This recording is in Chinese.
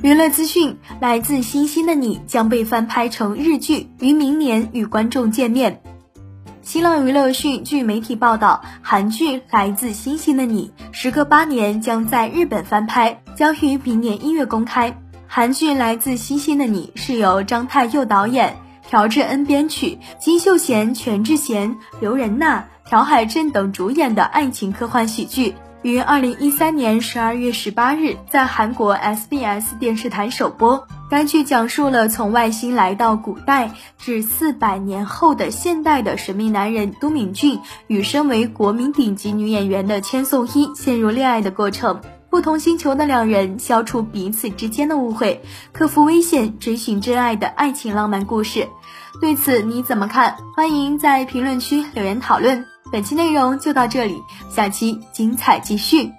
娱乐资讯：来自星星的你将被翻拍成日剧，于明年与观众见面。新浪娱乐讯，据媒体报道，韩剧《来自星星的你》时隔八年将在日本翻拍，将于明年一月公开。韩剧《来自星星的你》是由张太佑导演，朴智恩编曲，金秀贤、全智贤、刘仁娜、朴海镇等主演的爱情科幻喜剧。于二零一三年十二月十八日在韩国 SBS 电视台首播。该剧讲述了从外星来到古代至四百年后的现代的神秘男人都敏俊与身为国民顶级女演员的千颂伊陷入恋爱的过程。不同星球的两人消除彼此之间的误会，克服危险，追寻真爱的爱情浪漫故事。对此你怎么看？欢迎在评论区留言讨论。本期内容就到这里，下期精彩继续。